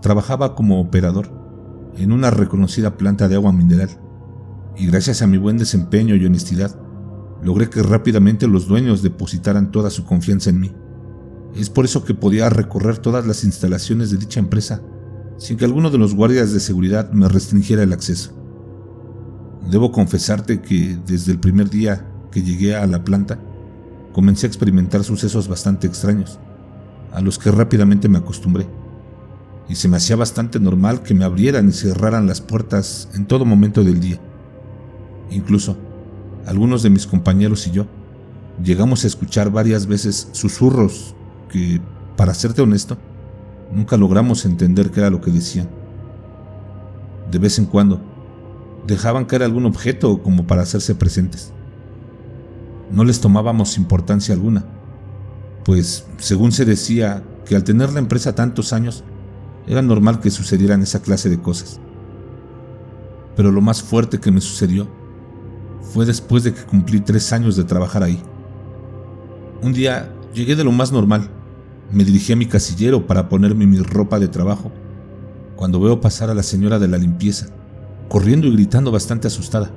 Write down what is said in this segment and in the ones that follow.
Trabajaba como operador en una reconocida planta de agua mineral y gracias a mi buen desempeño y honestidad logré que rápidamente los dueños depositaran toda su confianza en mí. Es por eso que podía recorrer todas las instalaciones de dicha empresa sin que alguno de los guardias de seguridad me restringiera el acceso. Debo confesarte que desde el primer día que llegué a la planta, comencé a experimentar sucesos bastante extraños, a los que rápidamente me acostumbré, y se me hacía bastante normal que me abrieran y cerraran las puertas en todo momento del día. Incluso, algunos de mis compañeros y yo llegamos a escuchar varias veces susurros que, para serte honesto, nunca logramos entender qué era lo que decían. De vez en cuando, dejaban caer algún objeto como para hacerse presentes. No les tomábamos importancia alguna, pues según se decía que al tener la empresa tantos años, era normal que sucedieran esa clase de cosas. Pero lo más fuerte que me sucedió fue después de que cumplí tres años de trabajar ahí. Un día llegué de lo más normal, me dirigí a mi casillero para ponerme mi ropa de trabajo, cuando veo pasar a la señora de la limpieza, corriendo y gritando bastante asustada.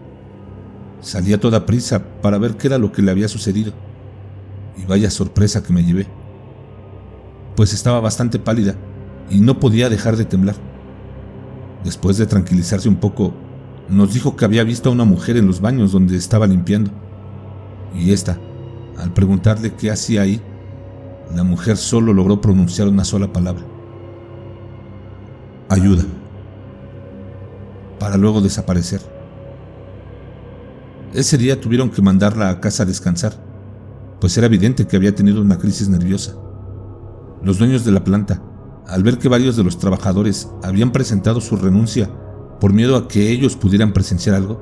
Salí a toda prisa para ver qué era lo que le había sucedido, y vaya sorpresa que me llevé, pues estaba bastante pálida y no podía dejar de temblar. Después de tranquilizarse un poco, nos dijo que había visto a una mujer en los baños donde estaba limpiando, y esta, al preguntarle qué hacía ahí, la mujer solo logró pronunciar una sola palabra. Ayuda. Para luego desaparecer. Ese día tuvieron que mandarla a casa a descansar, pues era evidente que había tenido una crisis nerviosa. Los dueños de la planta, al ver que varios de los trabajadores habían presentado su renuncia por miedo a que ellos pudieran presenciar algo,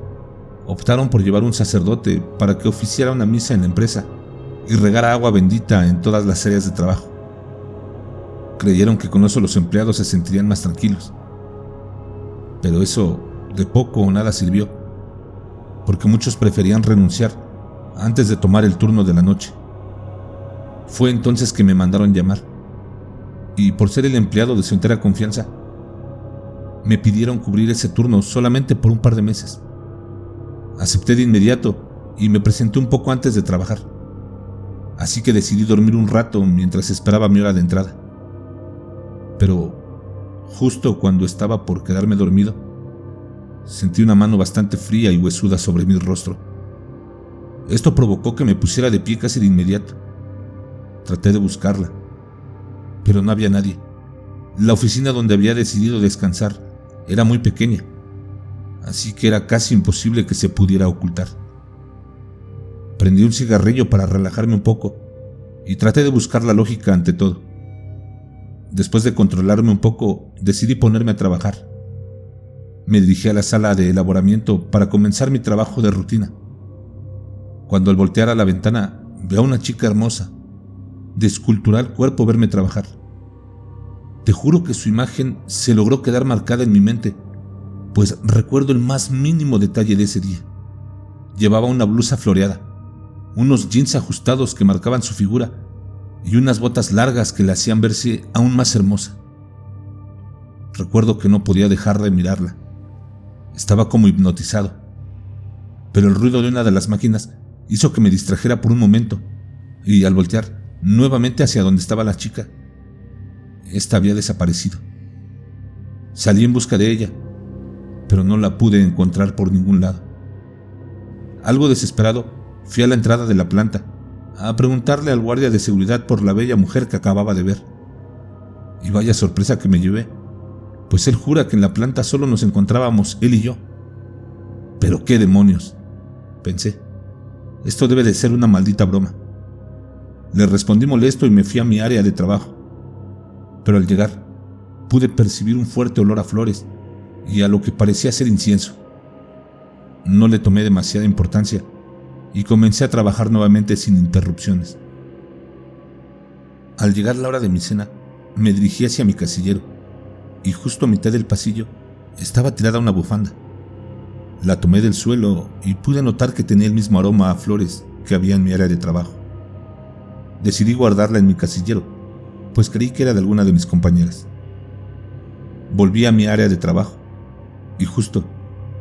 optaron por llevar un sacerdote para que oficiara una misa en la empresa y regara agua bendita en todas las áreas de trabajo. Creyeron que con eso los empleados se sentirían más tranquilos. Pero eso de poco o nada sirvió, porque muchos preferían renunciar antes de tomar el turno de la noche. Fue entonces que me mandaron llamar, y por ser el empleado de su entera confianza, me pidieron cubrir ese turno solamente por un par de meses. Acepté de inmediato y me presenté un poco antes de trabajar así que decidí dormir un rato mientras esperaba mi hora de entrada. Pero justo cuando estaba por quedarme dormido, sentí una mano bastante fría y huesuda sobre mi rostro. Esto provocó que me pusiera de pie casi de inmediato. Traté de buscarla, pero no había nadie. La oficina donde había decidido descansar era muy pequeña, así que era casi imposible que se pudiera ocultar. Prendí un cigarrillo para relajarme un poco y traté de buscar la lógica ante todo. Después de controlarme un poco, decidí ponerme a trabajar. Me dirigí a la sala de elaboramiento para comenzar mi trabajo de rutina. Cuando al voltear a la ventana veo a una chica hermosa, de escultural cuerpo verme trabajar. Te juro que su imagen se logró quedar marcada en mi mente, pues recuerdo el más mínimo detalle de ese día. Llevaba una blusa floreada, unos jeans ajustados que marcaban su figura y unas botas largas que la hacían verse aún más hermosa. Recuerdo que no podía dejar de mirarla. Estaba como hipnotizado. Pero el ruido de una de las máquinas hizo que me distrajera por un momento y al voltear nuevamente hacia donde estaba la chica, esta había desaparecido. Salí en busca de ella, pero no la pude encontrar por ningún lado. Algo desesperado, Fui a la entrada de la planta a preguntarle al guardia de seguridad por la bella mujer que acababa de ver. Y vaya sorpresa que me llevé, pues él jura que en la planta solo nos encontrábamos él y yo. Pero qué demonios, pensé. Esto debe de ser una maldita broma. Le respondí molesto y me fui a mi área de trabajo. Pero al llegar, pude percibir un fuerte olor a flores y a lo que parecía ser incienso. No le tomé demasiada importancia y comencé a trabajar nuevamente sin interrupciones. Al llegar la hora de mi cena, me dirigí hacia mi casillero y justo a mitad del pasillo estaba tirada una bufanda. La tomé del suelo y pude notar que tenía el mismo aroma a flores que había en mi área de trabajo. decidí guardarla en mi casillero, pues creí que era de alguna de mis compañeras. Volví a mi área de trabajo y justo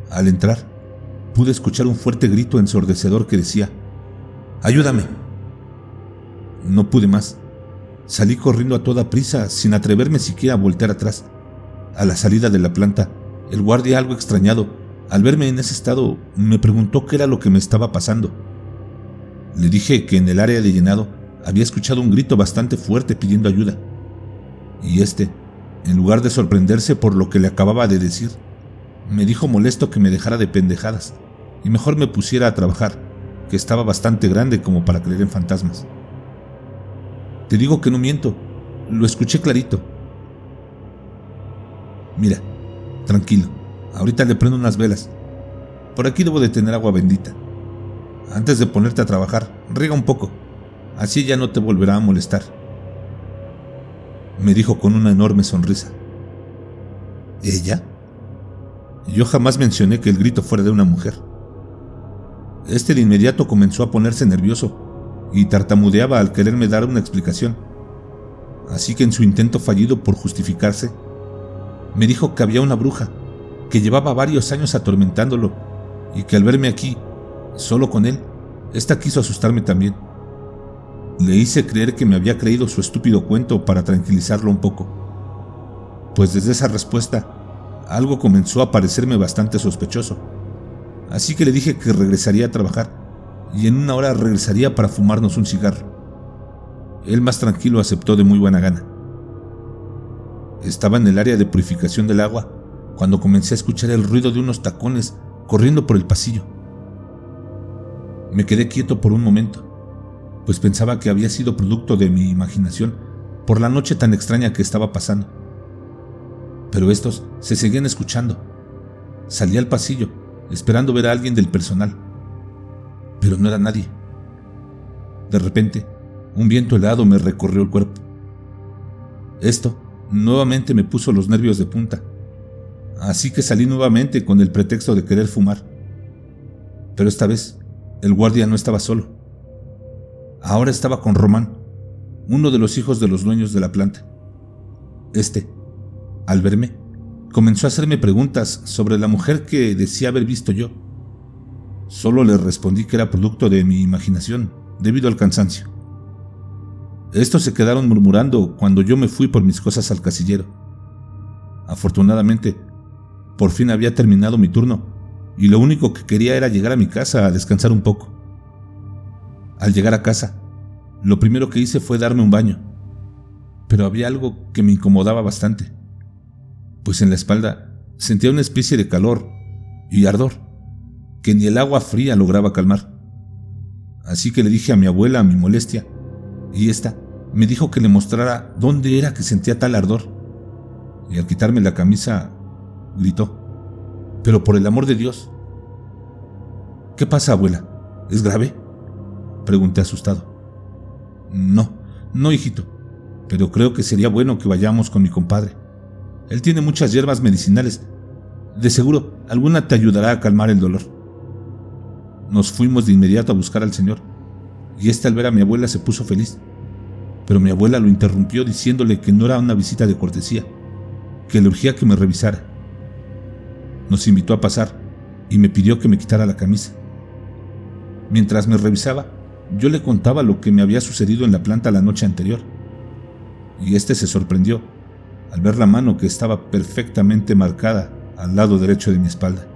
al entrar pude escuchar un fuerte grito ensordecedor que decía, ¡Ayúdame! No pude más. Salí corriendo a toda prisa sin atreverme siquiera a voltear atrás. A la salida de la planta, el guardia, algo extrañado, al verme en ese estado, me preguntó qué era lo que me estaba pasando. Le dije que en el área de llenado había escuchado un grito bastante fuerte pidiendo ayuda. Y este, en lugar de sorprenderse por lo que le acababa de decir, me dijo molesto que me dejara de pendejadas y mejor me pusiera a trabajar, que estaba bastante grande como para creer en fantasmas. Te digo que no miento, lo escuché clarito. Mira, tranquilo, ahorita le prendo unas velas. Por aquí debo de tener agua bendita. Antes de ponerte a trabajar, riega un poco, así ya no te volverá a molestar. Me dijo con una enorme sonrisa. ¿Ella? Yo jamás mencioné que el grito fuera de una mujer. Este de inmediato comenzó a ponerse nervioso y tartamudeaba al quererme dar una explicación. Así que en su intento fallido por justificarse, me dijo que había una bruja que llevaba varios años atormentándolo y que al verme aquí, solo con él, ésta quiso asustarme también. Le hice creer que me había creído su estúpido cuento para tranquilizarlo un poco. Pues desde esa respuesta, algo comenzó a parecerme bastante sospechoso. Así que le dije que regresaría a trabajar y en una hora regresaría para fumarnos un cigarro. Él más tranquilo aceptó de muy buena gana. Estaba en el área de purificación del agua cuando comencé a escuchar el ruido de unos tacones corriendo por el pasillo. Me quedé quieto por un momento, pues pensaba que había sido producto de mi imaginación por la noche tan extraña que estaba pasando. Pero estos se seguían escuchando. Salí al pasillo, esperando ver a alguien del personal, pero no era nadie. De repente, un viento helado me recorrió el cuerpo. Esto nuevamente me puso los nervios de punta, así que salí nuevamente con el pretexto de querer fumar. Pero esta vez, el guardia no estaba solo. Ahora estaba con Román, uno de los hijos de los dueños de la planta. Este, al verme, comenzó a hacerme preguntas sobre la mujer que decía haber visto yo. Solo le respondí que era producto de mi imaginación, debido al cansancio. Estos se quedaron murmurando cuando yo me fui por mis cosas al casillero. Afortunadamente, por fin había terminado mi turno y lo único que quería era llegar a mi casa a descansar un poco. Al llegar a casa, lo primero que hice fue darme un baño, pero había algo que me incomodaba bastante, pues en la espalda sentía una especie de calor y ardor que ni el agua fría lograba calmar. Así que le dije a mi abuela mi molestia y ésta me dijo que le mostrara dónde era que sentía tal ardor. Y al quitarme la camisa, gritó, pero por el amor de Dios. ¿Qué pasa, abuela? ¿Es grave? Pregunté asustado. No, no, hijito, pero creo que sería bueno que vayamos con mi compadre. Él tiene muchas hierbas medicinales. De seguro, alguna te ayudará a calmar el dolor. Nos fuimos de inmediato a buscar al señor y este al ver a mi abuela se puso feliz. Pero mi abuela lo interrumpió diciéndole que no era una visita de cortesía, que le urgía que me revisara. Nos invitó a pasar y me pidió que me quitara la camisa. Mientras me revisaba, yo le contaba lo que me había sucedido en la planta la noche anterior. Y este se sorprendió al ver la mano que estaba perfectamente marcada al lado derecho de mi espalda.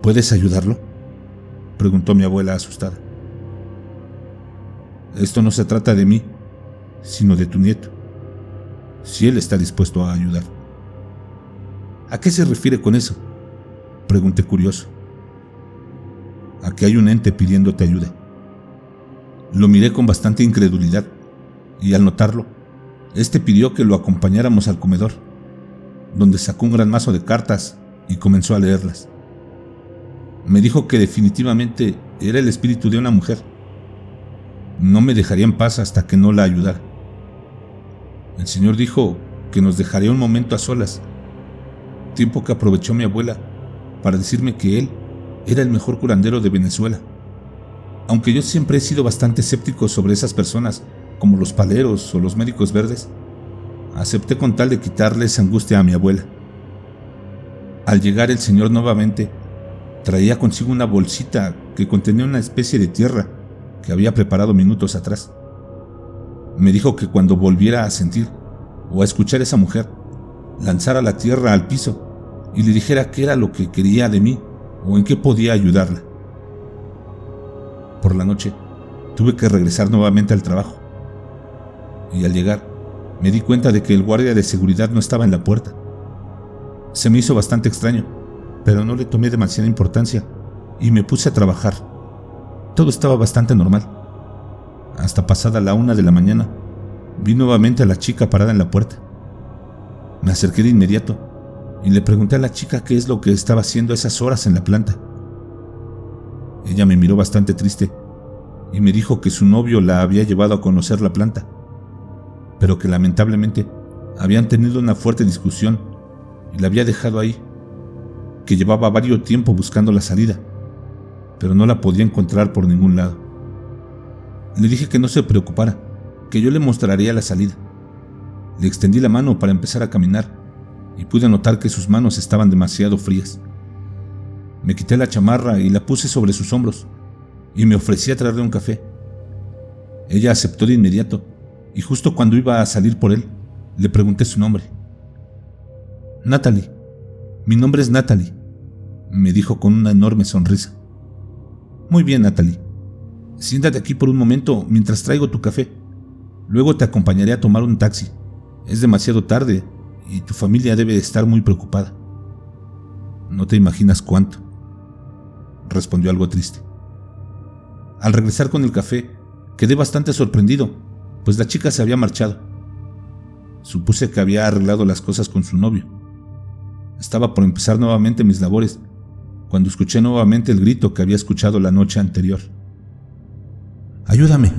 ¿Puedes ayudarlo? preguntó mi abuela asustada. Esto no se trata de mí, sino de tu nieto. Si él está dispuesto a ayudar. ¿A qué se refiere con eso? Pregunté curioso. A que hay un ente pidiéndote ayuda. Lo miré con bastante incredulidad y al notarlo, este pidió que lo acompañáramos al comedor, donde sacó un gran mazo de cartas y comenzó a leerlas. Me dijo que definitivamente era el espíritu de una mujer no me dejaría en paz hasta que no la ayudara. El Señor dijo que nos dejaría un momento a solas, tiempo que aprovechó mi abuela para decirme que él era el mejor curandero de Venezuela Aunque yo siempre he sido bastante escéptico sobre esas personas, como los paleros o los médicos verdes, acepté con tal de quitarle esa angustia a mi abuela. Al llegar el señor nuevamente, traía consigo una bolsita que contenía una especie de tierra que había preparado minutos atrás. Me dijo que cuando volviera a sentir o a escuchar a esa mujer, lanzara la tierra al piso y le dijera qué era lo que quería de mí o en qué podía ayudarla. Por la noche, tuve que regresar nuevamente al trabajo. Y al llegar, me di cuenta de que el guardia de seguridad no estaba en la puerta. Se me hizo bastante extraño, pero no le tomé demasiada importancia y me puse a trabajar. Todo estaba bastante normal. Hasta pasada la una de la mañana, vi nuevamente a la chica parada en la puerta. Me acerqué de inmediato y le pregunté a la chica qué es lo que estaba haciendo esas horas en la planta. Ella me miró bastante triste y me dijo que su novio la había llevado a conocer la planta, pero que lamentablemente habían tenido una fuerte discusión y la había dejado ahí, que llevaba varios tiempo buscando la salida, pero no la podía encontrar por ningún lado. Le dije que no se preocupara, que yo le mostraría la salida. Le extendí la mano para empezar a caminar y pude notar que sus manos estaban demasiado frías. Me quité la chamarra y la puse sobre sus hombros y me ofrecí a traerle un café. Ella aceptó de inmediato y justo cuando iba a salir por él, le pregunté su nombre. Natalie. Mi nombre es Natalie, me dijo con una enorme sonrisa. Muy bien, Natalie. Siéntate aquí por un momento mientras traigo tu café. Luego te acompañaré a tomar un taxi. Es demasiado tarde y tu familia debe estar muy preocupada. No te imaginas cuánto, respondió algo triste. Al regresar con el café, quedé bastante sorprendido, pues la chica se había marchado. Supuse que había arreglado las cosas con su novio estaba por empezar nuevamente mis labores, cuando escuché nuevamente el grito que había escuchado la noche anterior. ¡Ayúdame!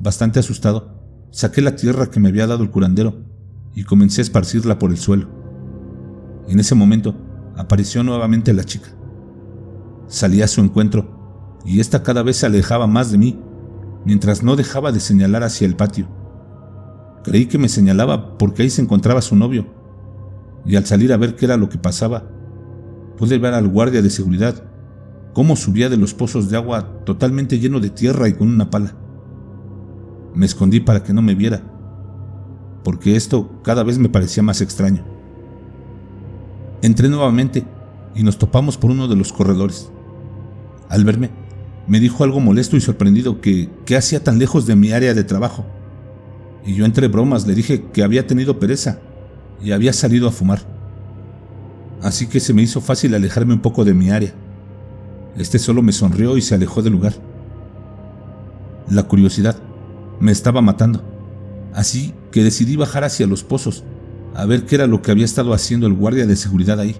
Bastante asustado, saqué la tierra que me había dado el curandero y comencé a esparcirla por el suelo. En ese momento apareció nuevamente la chica. Salí a su encuentro y ésta cada vez se alejaba más de mí, mientras no dejaba de señalar hacia el patio. Creí que me señalaba porque ahí se encontraba su novio, y al salir a ver qué era lo que pasaba, pude ver al guardia de seguridad cómo subía de los pozos de agua totalmente lleno de tierra y con una pala. Me escondí para que no me viera, porque esto cada vez me parecía más extraño. Entré nuevamente y nos topamos por uno de los corredores. Al verme, me dijo algo molesto y sorprendido que qué hacía tan lejos de mi área de trabajo. Y yo entre bromas le dije que había tenido pereza y había salido a fumar. Así que se me hizo fácil alejarme un poco de mi área. Este solo me sonrió y se alejó del lugar. La curiosidad me estaba matando, así que decidí bajar hacia los pozos a ver qué era lo que había estado haciendo el guardia de seguridad ahí.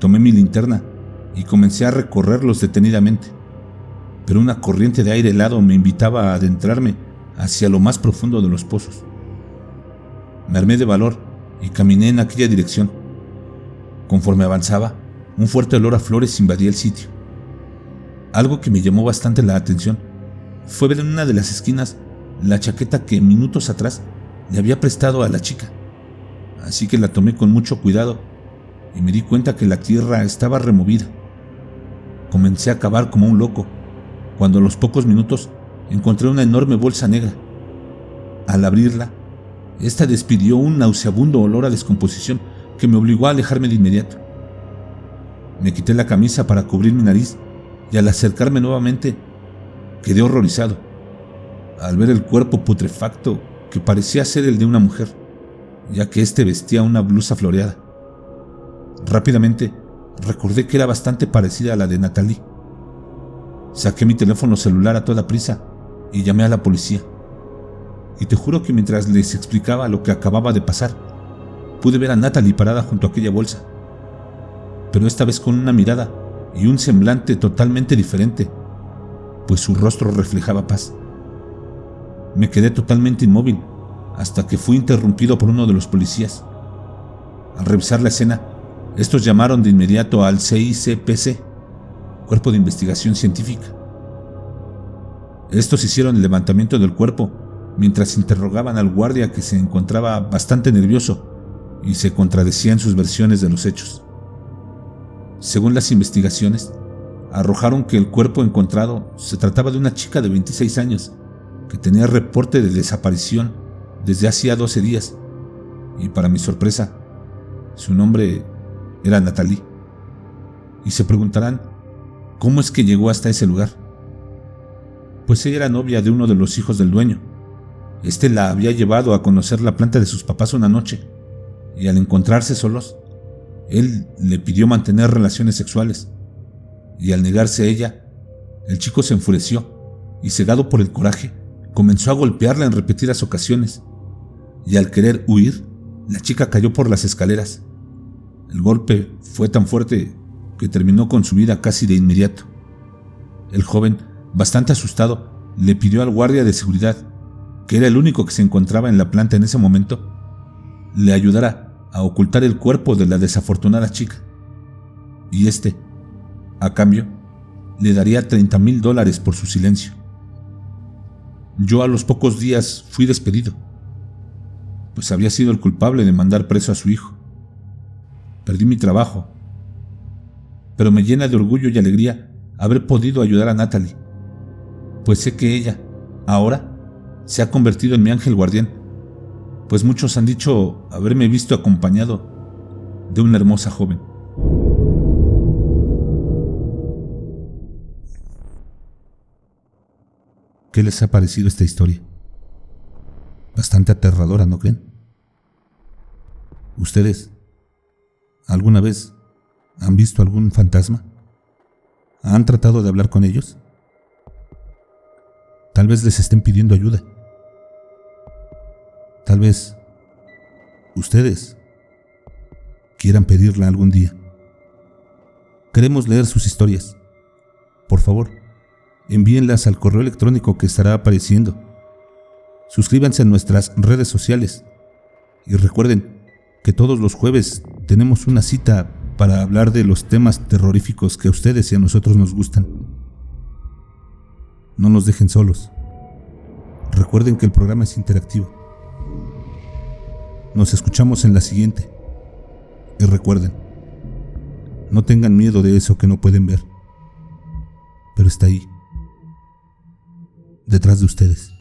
Tomé mi linterna y comencé a recorrerlos detenidamente, pero una corriente de aire helado me invitaba a adentrarme hacia lo más profundo de los pozos. Me armé de valor y caminé en aquella dirección. Conforme avanzaba, un fuerte olor a flores invadía el sitio. Algo que me llamó bastante la atención fue ver en una de las esquinas la chaqueta que minutos atrás le había prestado a la chica. Así que la tomé con mucho cuidado y me di cuenta que la tierra estaba removida. Comencé a cavar como un loco, cuando a los pocos minutos encontré una enorme bolsa negra. Al abrirla, esta despidió un nauseabundo olor a descomposición que me obligó a alejarme de inmediato. Me quité la camisa para cubrir mi nariz y al acercarme nuevamente quedé horrorizado al ver el cuerpo putrefacto que parecía ser el de una mujer, ya que éste vestía una blusa floreada. Rápidamente recordé que era bastante parecida a la de Natalie. Saqué mi teléfono celular a toda prisa y llamé a la policía y te juro que mientras les explicaba lo que acababa de pasar, pude ver a Natalie parada junto a aquella bolsa, pero esta vez con una mirada y un semblante totalmente diferente, pues su rostro reflejaba paz. Me quedé totalmente inmóvil hasta que fui interrumpido por uno de los policías. Al revisar la escena, estos llamaron de inmediato al CICPC cuerpo de investigación científica. Estos hicieron el levantamiento del cuerpo mientras interrogaban al guardia que se encontraba bastante nervioso y se contradecía en sus versiones de los hechos. Según las investigaciones, arrojaron que el cuerpo encontrado se trataba de una chica de 26 años que tenía reporte de desaparición desde hacía 12 días y para mi sorpresa, su nombre era Natalie. Y se preguntarán, ¿cómo es que llegó hasta ese lugar? Pues ella era novia de uno de los hijos del dueño. Este la había llevado a conocer la planta de sus papás una noche, y al encontrarse solos, él le pidió mantener relaciones sexuales, y al negarse ella, el chico se enfureció y cegado por el coraje, comenzó a golpearla en repetidas ocasiones, y al querer huir, la chica cayó por las escaleras. El golpe fue tan fuerte que terminó con su vida casi de inmediato. El joven, bastante asustado, le pidió al guardia de seguridad, que era el único que se encontraba en la planta en ese momento, le ayudara a ocultar el cuerpo de la desafortunada chica. Y este, a cambio, le daría 30 mil dólares por su silencio. Yo a los pocos días fui despedido pues había sido el culpable de mandar preso a su hijo. Perdí mi trabajo, pero me llena de orgullo y alegría haber podido ayudar a Natalie, pues sé que ella, ahora, se ha convertido en mi ángel guardián, pues muchos han dicho haberme visto acompañado de una hermosa joven. ¿Qué les ha parecido esta historia? Bastante aterradora, ¿no creen? ¿Ustedes alguna vez han visto algún fantasma? ¿Han tratado de hablar con ellos? Tal vez les estén pidiendo ayuda. Tal vez ustedes quieran pedirla algún día. Queremos leer sus historias. Por favor, envíenlas al correo electrónico que estará apareciendo suscríbanse a nuestras redes sociales y recuerden que todos los jueves tenemos una cita para hablar de los temas terroríficos que a ustedes y a nosotros nos gustan. No nos dejen solos. Recuerden que el programa es interactivo. Nos escuchamos en la siguiente. Y recuerden, no tengan miedo de eso que no pueden ver, pero está ahí, detrás de ustedes.